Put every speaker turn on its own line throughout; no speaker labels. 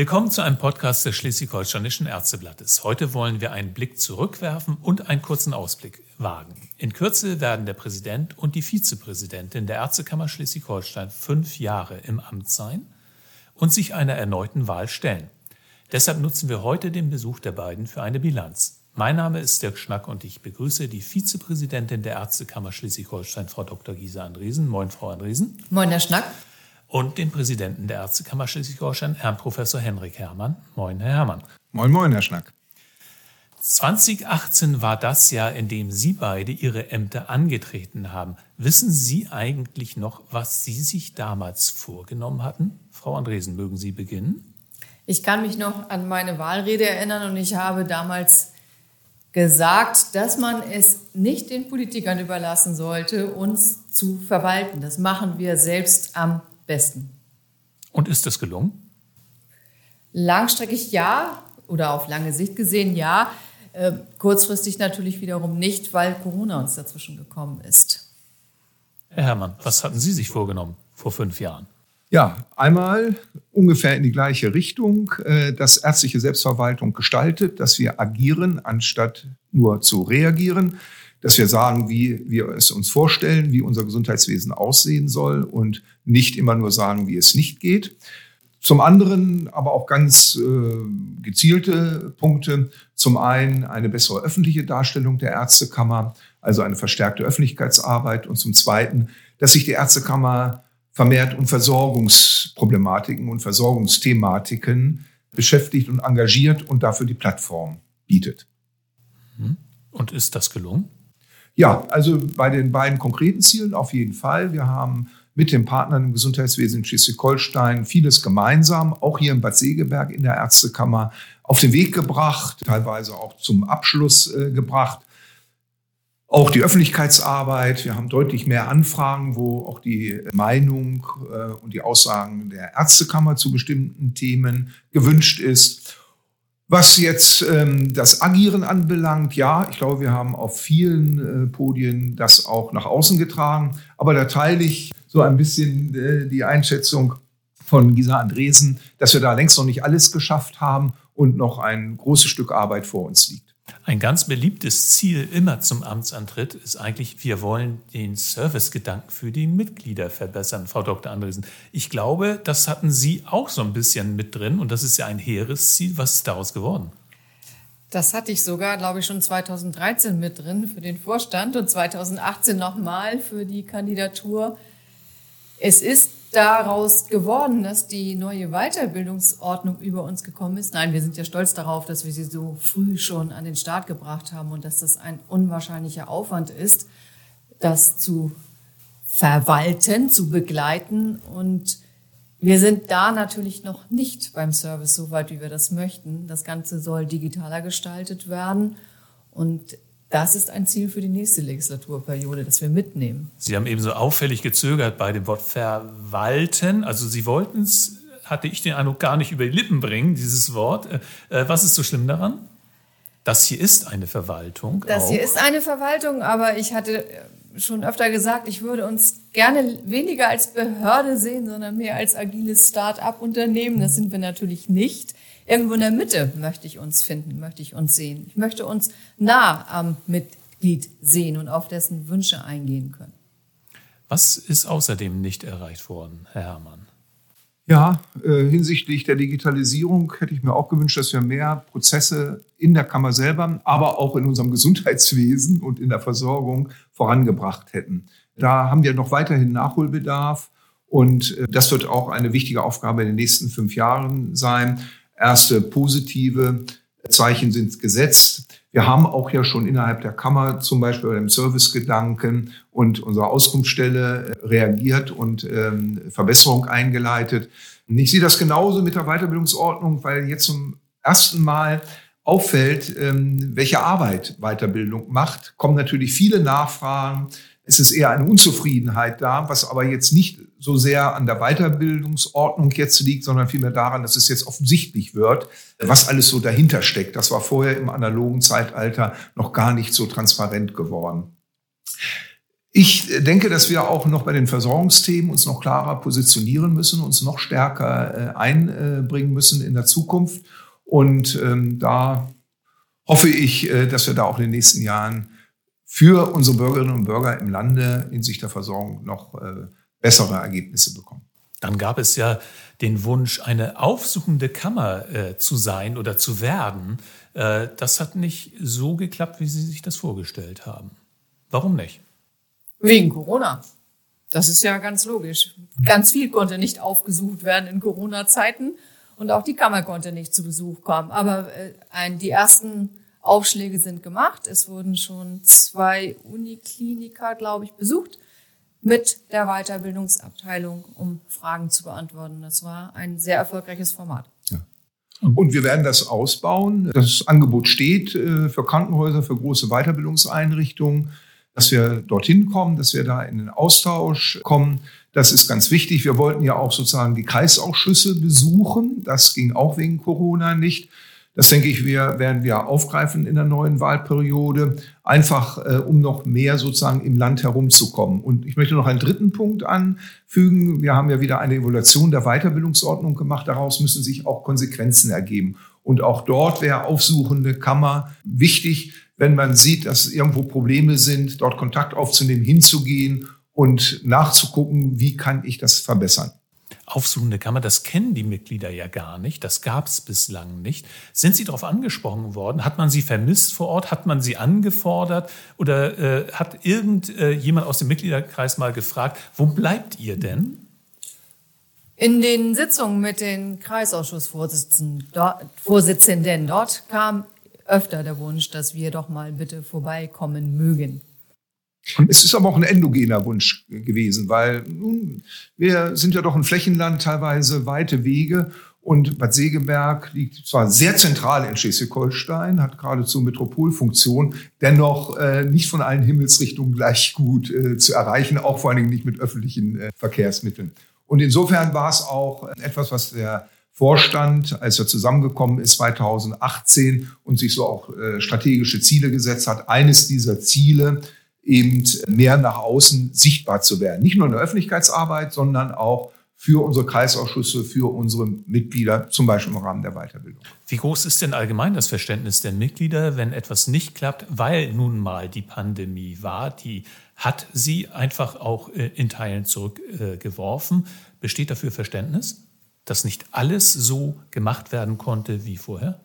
Willkommen zu einem Podcast des Schleswig-Holsteinischen Ärzteblattes. Heute wollen wir einen Blick zurückwerfen und einen kurzen Ausblick wagen. In Kürze werden der Präsident und die Vizepräsidentin der Ärztekammer Schleswig-Holstein fünf Jahre im Amt sein und sich einer erneuten Wahl stellen. Deshalb nutzen wir heute den Besuch der beiden für eine Bilanz. Mein Name ist Dirk Schnack und ich begrüße die Vizepräsidentin der Ärztekammer Schleswig-Holstein, Frau Dr. Gisa Andresen. Moin, Frau Andresen.
Moin, Herr Schnack
und den Präsidenten der Ärztekammer Schleswig-Holstein, Herrn Professor Henrik Herrmann. Moin, Herr Herrmann.
Moin, moin, Herr Schnack.
2018 war das Jahr, in dem Sie beide Ihre Ämter angetreten haben. Wissen Sie eigentlich noch, was Sie sich damals vorgenommen hatten? Frau Andresen, mögen Sie beginnen?
Ich kann mich noch an meine Wahlrede erinnern und ich habe damals gesagt, dass man es nicht den Politikern überlassen sollte, uns zu verwalten. Das machen wir selbst am besten.
Und ist das gelungen?
Langstreckig ja oder auf lange Sicht gesehen ja. Äh, kurzfristig natürlich wiederum nicht, weil Corona uns dazwischen gekommen ist.
Herr Herrmann, was hatten Sie sich vorgenommen vor fünf Jahren?
Ja, einmal ungefähr in die gleiche Richtung, äh, dass ärztliche Selbstverwaltung gestaltet, dass wir agieren, anstatt nur zu reagieren dass wir sagen, wie wir es uns vorstellen, wie unser Gesundheitswesen aussehen soll und nicht immer nur sagen, wie es nicht geht. Zum anderen aber auch ganz äh, gezielte Punkte. Zum einen eine bessere öffentliche Darstellung der Ärztekammer, also eine verstärkte Öffentlichkeitsarbeit. Und zum Zweiten, dass sich die Ärztekammer vermehrt um Versorgungsproblematiken und Versorgungsthematiken beschäftigt und engagiert und dafür die Plattform bietet.
Und ist das gelungen?
Ja, also bei den beiden konkreten Zielen auf jeden Fall. Wir haben mit den Partnern im Gesundheitswesen in Schleswig-Holstein vieles gemeinsam, auch hier in Bad Segeberg in der Ärztekammer, auf den Weg gebracht, teilweise auch zum Abschluss äh, gebracht. Auch die Öffentlichkeitsarbeit. Wir haben deutlich mehr Anfragen, wo auch die Meinung äh, und die Aussagen der Ärztekammer zu bestimmten Themen gewünscht ist. Was jetzt ähm, das Agieren anbelangt, ja, ich glaube, wir haben auf vielen äh, Podien das auch nach außen getragen. Aber da teile ich so ein bisschen äh, die Einschätzung von Gisa Andresen, dass wir da längst noch nicht alles geschafft haben und noch ein großes Stück Arbeit vor uns liegt.
Ein ganz beliebtes Ziel immer zum Amtsantritt ist eigentlich, wir wollen den Servicegedanken für die Mitglieder verbessern, Frau Dr. Andresen. Ich glaube, das hatten Sie auch so ein bisschen mit drin und das ist ja ein hehres Ziel. Was ist daraus geworden?
Das hatte ich sogar, glaube ich, schon 2013 mit drin für den Vorstand und 2018 nochmal für die Kandidatur. Es ist daraus geworden, dass die neue Weiterbildungsordnung über uns gekommen ist? Nein, wir sind ja stolz darauf, dass wir sie so früh schon an den Start gebracht haben und dass das ein unwahrscheinlicher Aufwand ist, das zu verwalten, zu begleiten. Und wir sind da natürlich noch nicht beim Service so weit, wie wir das möchten. Das Ganze soll digitaler gestaltet werden. Und das ist ein Ziel für die nächste Legislaturperiode, das wir mitnehmen.
Sie haben eben so auffällig gezögert bei dem Wort verwalten. Also Sie wollten es, hatte ich den Eindruck, gar nicht über die Lippen bringen, dieses Wort. Äh, was ist so schlimm daran? Das hier ist eine Verwaltung.
Das auch. hier ist eine Verwaltung, aber ich hatte schon öfter gesagt, ich würde uns gerne weniger als Behörde sehen, sondern mehr als agiles Start-up-Unternehmen. Das sind wir natürlich nicht. Irgendwo in der Mitte möchte ich uns finden, möchte ich uns sehen. Ich möchte uns nah am Mitglied sehen und auf dessen Wünsche eingehen können.
Was ist außerdem nicht erreicht worden, Herr Herrmann?
Ja, äh, hinsichtlich der Digitalisierung hätte ich mir auch gewünscht, dass wir mehr Prozesse in der Kammer selber, aber auch in unserem Gesundheitswesen und in der Versorgung vorangebracht hätten. Da haben wir noch weiterhin Nachholbedarf und äh, das wird auch eine wichtige Aufgabe in den nächsten fünf Jahren sein. Erste positive Zeichen sind gesetzt. Wir haben auch ja schon innerhalb der Kammer zum Beispiel beim Servicegedanken und unserer Auskunftsstelle reagiert und ähm, Verbesserung eingeleitet. Und ich sehe das genauso mit der Weiterbildungsordnung, weil jetzt zum ersten Mal auffällt, ähm, welche Arbeit Weiterbildung macht, kommen natürlich viele Nachfragen es ist eher eine Unzufriedenheit da, was aber jetzt nicht so sehr an der Weiterbildungsordnung jetzt liegt, sondern vielmehr daran, dass es jetzt offensichtlich wird, was alles so dahinter steckt. Das war vorher im analogen Zeitalter noch gar nicht so transparent geworden. Ich denke, dass wir auch noch bei den Versorgungsthemen uns noch klarer positionieren müssen, uns noch stärker äh, einbringen müssen in der Zukunft. Und ähm, da hoffe ich, äh, dass wir da auch in den nächsten Jahren für unsere Bürgerinnen und Bürger im Lande in Sicht der Versorgung noch äh, bessere Ergebnisse bekommen.
Dann gab es ja den Wunsch, eine aufsuchende Kammer äh, zu sein oder zu werden. Äh, das hat nicht so geklappt, wie Sie sich das vorgestellt haben. Warum nicht?
Wegen Corona. Das ist ja ganz logisch. Ganz viel konnte nicht aufgesucht werden in Corona-Zeiten und auch die Kammer konnte nicht zu Besuch kommen. Aber äh, ein, die ersten Aufschläge sind gemacht. Es wurden schon zwei Unikliniker, glaube ich, besucht mit der Weiterbildungsabteilung, um Fragen zu beantworten. Das war ein sehr erfolgreiches Format.
Und wir werden das ausbauen. Das Angebot steht äh, für Krankenhäuser, für große Weiterbildungseinrichtungen dass wir dorthin kommen, dass wir da in den Austausch kommen. Das ist ganz wichtig. Wir wollten ja auch sozusagen die Kreisausschüsse besuchen. Das ging auch wegen Corona nicht. Das denke ich, wir werden wir aufgreifen in der neuen Wahlperiode, einfach äh, um noch mehr sozusagen im Land herumzukommen. Und ich möchte noch einen dritten Punkt anfügen. Wir haben ja wieder eine Evaluation der Weiterbildungsordnung gemacht. Daraus müssen sich auch Konsequenzen ergeben. Und auch dort wäre aufsuchende Kammer wichtig, wenn man sieht, dass irgendwo Probleme sind, dort Kontakt aufzunehmen, hinzugehen und nachzugucken, wie kann ich das verbessern.
Aufsuchende Kammer, das kennen die Mitglieder ja gar nicht, das gab es bislang nicht. Sind Sie darauf angesprochen worden? Hat man Sie vermisst vor Ort? Hat man Sie angefordert? Oder äh, hat irgendjemand äh, aus dem Mitgliederkreis mal gefragt, wo bleibt ihr denn?
In den Sitzungen mit den Kreisausschussvorsitzenden dort kam öfter der Wunsch, dass wir doch mal bitte vorbeikommen mögen.
Es ist aber auch ein endogener Wunsch gewesen, weil nun, wir sind ja doch ein Flächenland, teilweise weite Wege. Und Bad Segeberg liegt zwar sehr zentral in Schleswig-Holstein, hat geradezu Metropolfunktion, dennoch äh, nicht von allen Himmelsrichtungen gleich gut äh, zu erreichen, auch vor allen Dingen nicht mit öffentlichen äh, Verkehrsmitteln. Und insofern war es auch etwas, was der Vorstand, als er zusammengekommen ist 2018 und sich so auch äh, strategische Ziele gesetzt hat. Eines dieser Ziele eben mehr nach außen sichtbar zu werden. Nicht nur in der Öffentlichkeitsarbeit, sondern auch für unsere Kreisausschüsse, für unsere Mitglieder, zum Beispiel im Rahmen der Weiterbildung.
Wie groß ist denn allgemein das Verständnis der Mitglieder, wenn etwas nicht klappt, weil nun mal die Pandemie war? Die hat sie einfach auch äh, in Teilen zurückgeworfen. Besteht dafür Verständnis? dass nicht alles so gemacht werden konnte wie vorher?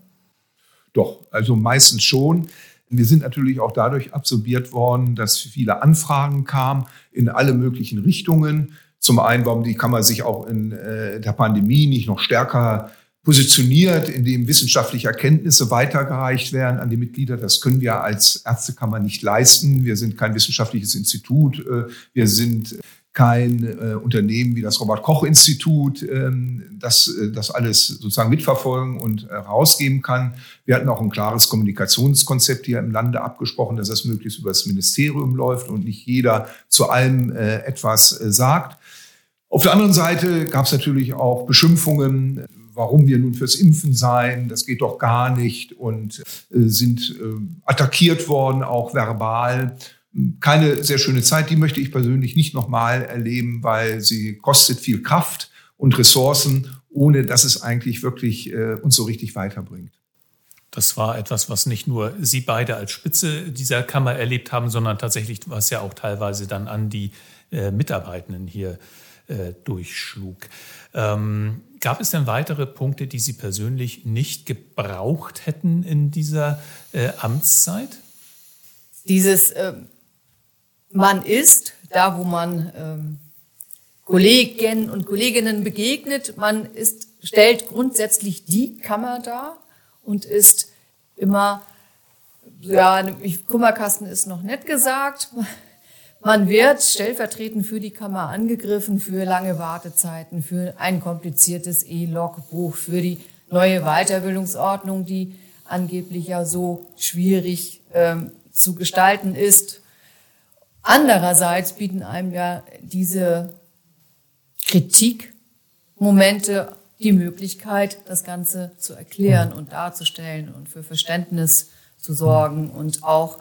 Doch, also meistens schon. Wir sind natürlich auch dadurch absorbiert worden, dass viele Anfragen kamen in alle möglichen Richtungen. Zum einen, warum die Kammer sich auch in äh, der Pandemie nicht noch stärker positioniert, indem wissenschaftliche Erkenntnisse weitergereicht werden an die Mitglieder. Das können wir als Ärztekammer nicht leisten. Wir sind kein wissenschaftliches Institut. Äh, wir sind kein äh, Unternehmen wie das Robert-Koch-Institut, ähm, das äh, das alles sozusagen mitverfolgen und äh, rausgeben kann. Wir hatten auch ein klares Kommunikationskonzept hier im Lande abgesprochen, dass das möglichst über das Ministerium läuft und nicht jeder zu allem äh, etwas äh, sagt. Auf der anderen Seite gab es natürlich auch Beschimpfungen, warum wir nun fürs Impfen seien, das geht doch gar nicht und äh, sind äh, attackiert worden, auch verbal keine sehr schöne Zeit. Die möchte ich persönlich nicht nochmal erleben, weil sie kostet viel Kraft und Ressourcen, ohne dass es eigentlich wirklich äh, uns so richtig weiterbringt.
Das war etwas, was nicht nur Sie beide als Spitze dieser Kammer erlebt haben, sondern tatsächlich, was ja auch teilweise dann an die äh, Mitarbeitenden hier äh, durchschlug. Ähm, gab es denn weitere Punkte, die Sie persönlich nicht gebraucht hätten in dieser äh, Amtszeit?
Dieses ähm, man ist, da wo man ähm, Kollegen und Kolleginnen begegnet. Man ist, stellt grundsätzlich die Kammer dar und ist immer, ja, Kummerkasten ist noch nett gesagt. Man wird stellvertretend für die Kammer angegriffen, für lange Wartezeiten, für ein kompliziertes E-Logbuch, für die neue Weiterbildungsordnung, die angeblich ja so schwierig ähm, zu gestalten ist Andererseits bieten einem ja diese Kritikmomente die Möglichkeit, das Ganze zu erklären und darzustellen und für Verständnis zu sorgen und auch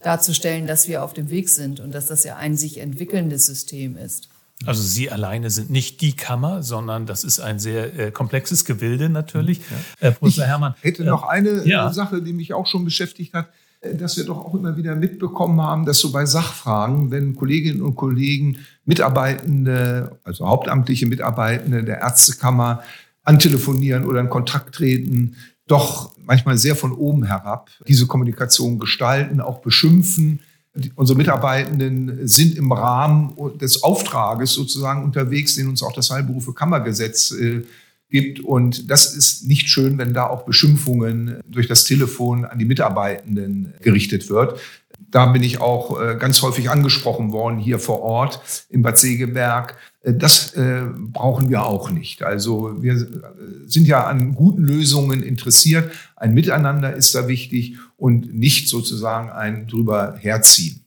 darzustellen, dass wir auf dem Weg sind und dass das ja ein sich entwickelndes System ist.
Also Sie alleine sind nicht die Kammer, sondern das ist ein sehr äh, komplexes Gebilde natürlich.
Ja. Äh, Professor Hermann. Ich hätte äh, noch eine ja. Sache, die mich auch schon beschäftigt hat, äh, dass wir doch auch immer wieder mitbekommen haben, dass so bei Sachfragen, wenn Kolleginnen und Kollegen Mitarbeitende, also hauptamtliche Mitarbeitende der Ärztekammer antelefonieren oder in Kontakt treten, doch manchmal sehr von oben herab diese Kommunikation gestalten, auch beschimpfen. Unsere Mitarbeitenden sind im Rahmen des Auftrages sozusagen unterwegs, den uns auch das Heilberufe Kammergesetz äh, gibt. Und das ist nicht schön, wenn da auch Beschimpfungen durch das Telefon an die Mitarbeitenden gerichtet wird. Da bin ich auch äh, ganz häufig angesprochen worden hier vor Ort in Bad Segeberg. Äh, das äh, brauchen wir auch nicht. Also wir sind ja an guten Lösungen interessiert. Ein Miteinander ist da wichtig und nicht sozusagen ein drüber herziehen.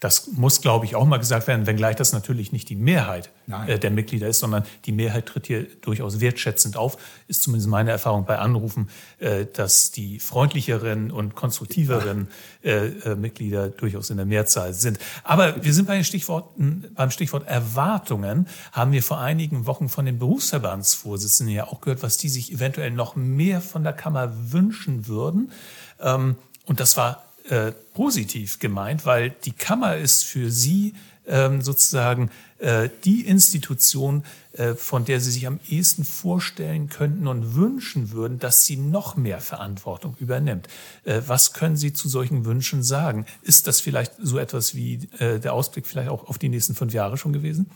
Das muss, glaube ich, auch mal gesagt werden, wenngleich das natürlich nicht die Mehrheit äh, der Mitglieder ist, sondern die Mehrheit tritt hier durchaus wertschätzend auf. Ist zumindest meine Erfahrung bei Anrufen, äh, dass die freundlicheren und konstruktiveren äh, äh, Mitglieder durchaus in der Mehrzahl sind. Aber wir sind bei den Stichworten, beim Stichwort Erwartungen, haben wir vor einigen Wochen von den Berufsverbandsvorsitzenden ja auch gehört, was die sich eventuell noch mehr von der Kammer wünschen würden. Ähm, und das war äh, positiv gemeint, weil die Kammer ist für sie ähm, sozusagen äh, die Institution, äh, von der sie sich am ehesten vorstellen könnten und wünschen würden, dass sie noch mehr Verantwortung übernimmt. Äh, was können Sie zu solchen Wünschen sagen? Ist das vielleicht so etwas wie äh, der Ausblick vielleicht auch auf die nächsten fünf Jahre schon gewesen?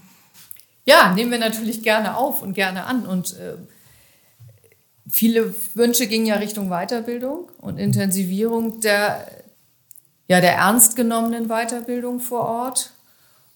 Ja, nehmen wir natürlich gerne auf und gerne an und äh, Viele Wünsche gingen ja Richtung Weiterbildung und Intensivierung der ja, der ernst genommenen Weiterbildung vor Ort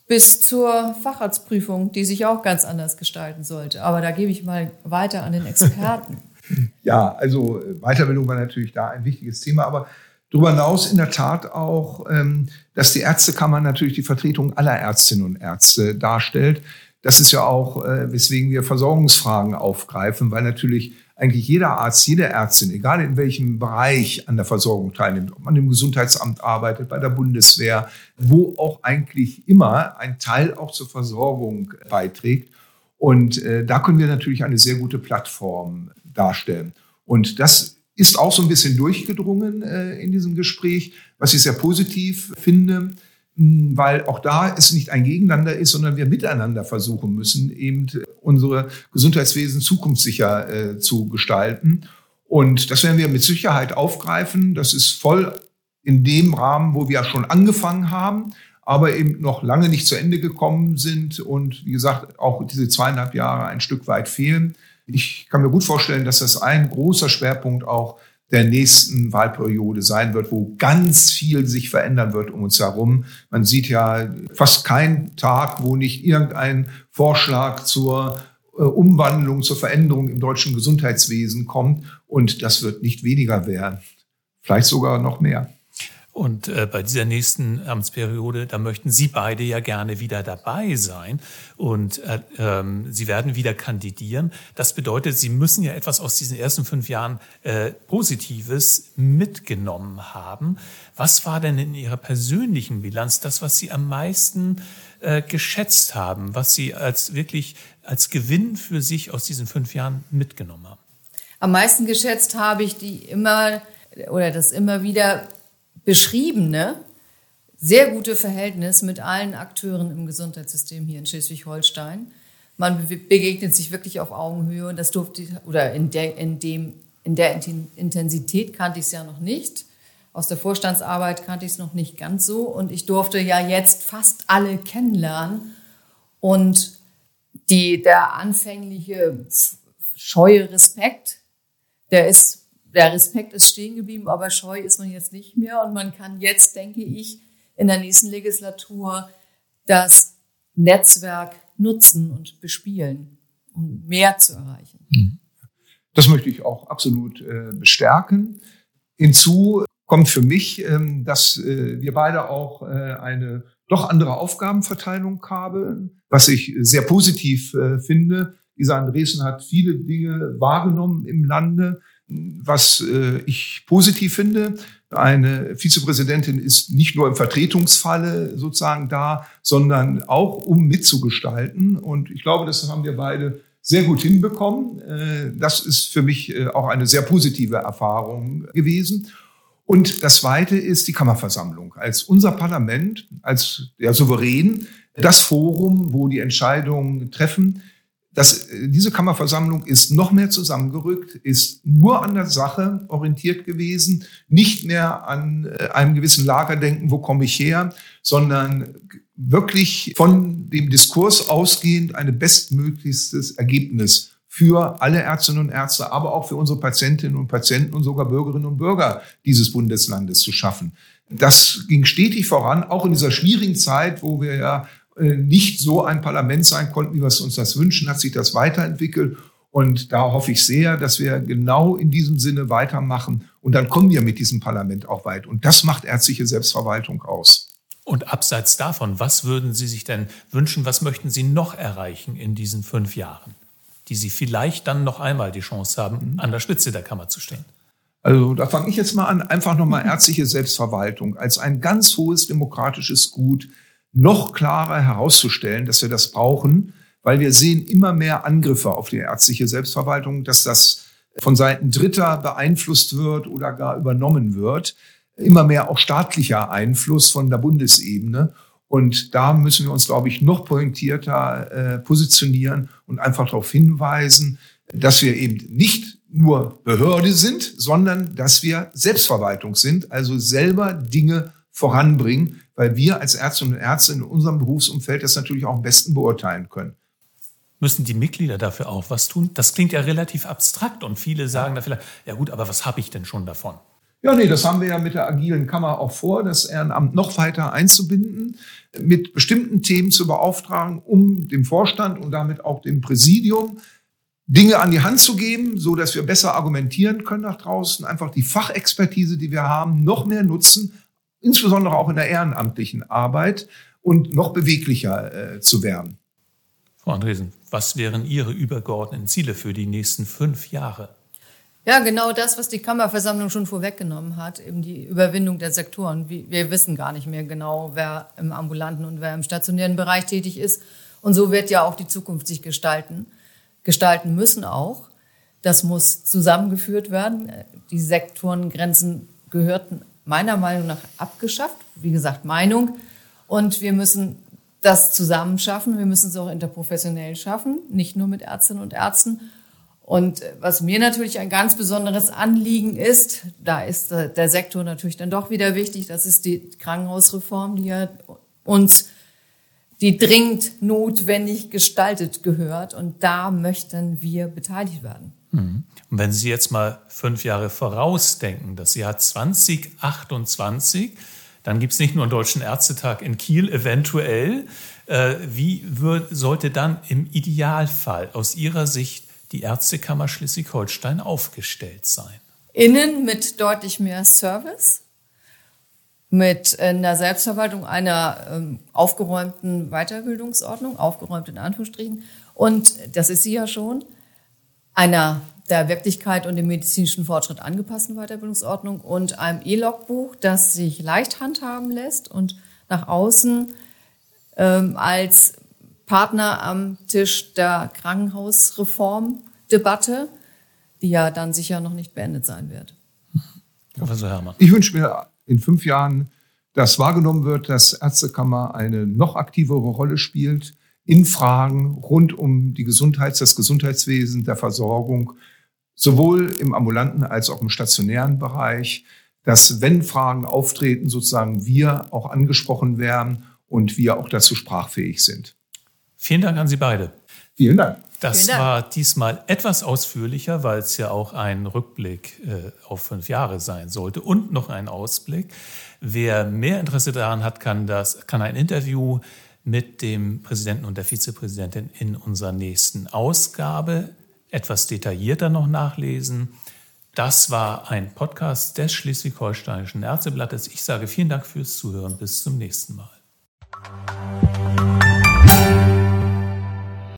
bis zur Facharztprüfung, die sich auch ganz anders gestalten sollte. Aber da gebe ich mal weiter an den Experten.
ja, also Weiterbildung war natürlich da ein wichtiges Thema, aber darüber hinaus in der Tat auch, ähm, dass die Ärztekammer natürlich die Vertretung aller Ärztinnen und Ärzte darstellt. Das ist ja auch, äh, weswegen wir Versorgungsfragen aufgreifen, weil natürlich eigentlich jeder Arzt, jede Ärztin, egal in welchem Bereich an der Versorgung teilnimmt, ob man im Gesundheitsamt arbeitet, bei der Bundeswehr, wo auch eigentlich immer ein Teil auch zur Versorgung beiträgt. Und äh, da können wir natürlich eine sehr gute Plattform darstellen. Und das ist auch so ein bisschen durchgedrungen äh, in diesem Gespräch, was ich sehr positiv finde. Hm, weil auch da es nicht ein Gegeneinander ist, sondern wir miteinander versuchen müssen, eben unsere Gesundheitswesen zukunftssicher äh, zu gestalten. Und das werden wir mit Sicherheit aufgreifen. Das ist voll in dem Rahmen, wo wir schon angefangen haben, aber eben noch lange nicht zu Ende gekommen sind und wie gesagt auch diese zweieinhalb Jahre ein Stück weit fehlen. Ich kann mir gut vorstellen, dass das ein großer Schwerpunkt auch der nächsten Wahlperiode sein wird, wo ganz viel sich verändern wird um uns herum. Man sieht ja fast keinen Tag, wo nicht irgendein Vorschlag zur äh, Umwandlung, zur Veränderung im deutschen Gesundheitswesen kommt. Und das wird nicht weniger werden, vielleicht sogar noch mehr.
Und äh, bei dieser nächsten Amtsperiode, da möchten Sie beide ja gerne wieder dabei sein und äh, ähm, Sie werden wieder kandidieren. Das bedeutet, Sie müssen ja etwas aus diesen ersten fünf Jahren äh, Positives mitgenommen haben. Was war denn in Ihrer persönlichen Bilanz das, was Sie am meisten äh, geschätzt haben, was Sie als wirklich als Gewinn für sich aus diesen fünf Jahren mitgenommen haben?
Am meisten geschätzt habe ich die immer oder das immer wieder beschriebene, sehr gute Verhältnis mit allen Akteuren im Gesundheitssystem hier in Schleswig-Holstein. Man begegnet sich wirklich auf Augenhöhe und das durfte, oder in der, in dem, in der Intensität kannte ich es ja noch nicht. Aus der Vorstandsarbeit kannte ich es noch nicht ganz so und ich durfte ja jetzt fast alle kennenlernen und die, der anfängliche scheue Respekt, der ist der Respekt ist stehen geblieben, aber scheu ist man jetzt nicht mehr. Und man kann jetzt, denke ich, in der nächsten Legislatur das Netzwerk nutzen und bespielen, um mehr zu erreichen. Mhm.
Das möchte ich auch absolut äh, bestärken. Hinzu kommt für mich, ähm, dass äh, wir beide auch äh, eine doch andere Aufgabenverteilung haben, was ich sehr positiv finde. Isa Andresen hat viele Dinge wahrgenommen im Lande, was äh, ich positiv finde. Eine Vizepräsidentin ist nicht nur im Vertretungsfalle sozusagen da, sondern auch um mitzugestalten. Und ich glaube, das haben wir beide sehr gut hinbekommen. Äh, das ist für mich äh, auch eine sehr positive Erfahrung gewesen. Und das Zweite ist die Kammerversammlung. Als unser Parlament, als der Souverän, das Forum, wo die Entscheidungen treffen, das, äh, diese Kammerversammlung ist noch mehr zusammengerückt, ist nur an der Sache orientiert gewesen, nicht mehr an einem gewissen Lagerdenken, wo komme ich her, sondern wirklich von dem Diskurs ausgehend ein bestmöglichstes Ergebnis für alle Ärztinnen und Ärzte, aber auch für unsere Patientinnen und Patienten und sogar Bürgerinnen und Bürger dieses Bundeslandes zu schaffen. Das ging stetig voran, auch in dieser schwierigen Zeit, wo wir ja äh, nicht so ein Parlament sein konnten, wie wir uns das wünschen, hat sich das weiterentwickelt. Und da hoffe ich sehr, dass wir genau in diesem Sinne weitermachen. Und dann kommen wir mit diesem Parlament auch weit. Und das macht ärztliche Selbstverwaltung aus.
Und abseits davon, was würden Sie sich denn wünschen, was möchten Sie noch erreichen in diesen fünf Jahren, die Sie vielleicht dann noch einmal die Chance haben, mhm. an der Spitze der Kammer zu stehen?
Also da fange ich jetzt mal an, einfach nochmal ärztliche Selbstverwaltung als ein ganz hohes demokratisches Gut noch klarer herauszustellen, dass wir das brauchen, weil wir sehen immer mehr Angriffe auf die ärztliche Selbstverwaltung, dass das von Seiten Dritter beeinflusst wird oder gar übernommen wird immer mehr auch staatlicher Einfluss von der Bundesebene. Und da müssen wir uns, glaube ich, noch pointierter äh, positionieren und einfach darauf hinweisen, dass wir eben nicht nur Behörde sind, sondern dass wir Selbstverwaltung sind, also selber Dinge voranbringen, weil wir als Ärztinnen und Ärzte in unserem Berufsumfeld das natürlich auch am besten beurteilen können.
Müssen die Mitglieder dafür auch was tun? Das klingt ja relativ abstrakt und viele sagen da vielleicht, ja gut, aber was habe ich denn schon davon?
Ja, nee, das haben wir ja mit der agilen Kammer auch vor, das Ehrenamt noch weiter einzubinden, mit bestimmten Themen zu beauftragen, um dem Vorstand und damit auch dem Präsidium Dinge an die Hand zu geben, so dass wir besser argumentieren können nach draußen, einfach die Fachexpertise, die wir haben, noch mehr nutzen, insbesondere auch in der ehrenamtlichen Arbeit und noch beweglicher äh, zu werden.
Frau Andresen, was wären Ihre übergeordneten Ziele für die nächsten fünf Jahre?
Ja, genau das, was die Kammerversammlung schon vorweggenommen hat, eben die Überwindung der Sektoren. Wir wissen gar nicht mehr genau, wer im ambulanten und wer im stationären Bereich tätig ist. Und so wird ja auch die Zukunft sich gestalten, gestalten müssen auch. Das muss zusammengeführt werden. Die Sektorengrenzen gehörten meiner Meinung nach abgeschafft. Wie gesagt, Meinung. Und wir müssen das zusammen schaffen. Wir müssen es auch interprofessionell schaffen, nicht nur mit Ärztinnen und Ärzten. Und was mir natürlich ein ganz besonderes Anliegen ist, da ist der Sektor natürlich dann doch wieder wichtig, das ist die Krankenhausreform, die ja uns die dringend notwendig gestaltet gehört. Und da möchten wir beteiligt werden.
Mhm. Und wenn Sie jetzt mal fünf Jahre vorausdenken, das Jahr 2028, dann gibt es nicht nur einen Deutschen Ärztetag in Kiel eventuell. Äh, wie wird, sollte dann im Idealfall aus Ihrer Sicht die Ärztekammer Schleswig-Holstein aufgestellt sein?
Innen mit deutlich mehr Service, mit in der Selbstverwaltung einer ähm, aufgeräumten Weiterbildungsordnung, aufgeräumt in Anführungsstrichen, und das ist sie ja schon, einer der Wirklichkeit und dem medizinischen Fortschritt angepassten Weiterbildungsordnung und einem E-Logbuch, das sich leicht handhaben lässt und nach außen ähm, als Partner am Tisch der Krankenhausreformdebatte, die ja dann sicher noch nicht beendet sein wird.
Professor Herrmann. Ich wünsche mir in fünf Jahren, dass wahrgenommen wird, dass Ärztekammer eine noch aktivere Rolle spielt in Fragen rund um die Gesundheits-, das Gesundheitswesen, der Versorgung, sowohl im ambulanten als auch im stationären Bereich, dass wenn Fragen auftreten, sozusagen wir auch angesprochen werden und wir auch dazu sprachfähig sind.
Vielen Dank an Sie beide.
Vielen Dank.
Das Dank. war diesmal etwas ausführlicher, weil es ja auch ein Rückblick äh, auf fünf Jahre sein sollte und noch ein Ausblick. Wer mehr Interesse daran hat, kann, das, kann ein Interview mit dem Präsidenten und der Vizepräsidentin in unserer nächsten Ausgabe etwas detaillierter noch nachlesen. Das war ein Podcast des Schleswig-Holsteinischen Ärzteblattes. Ich sage vielen Dank fürs Zuhören. Bis zum nächsten Mal.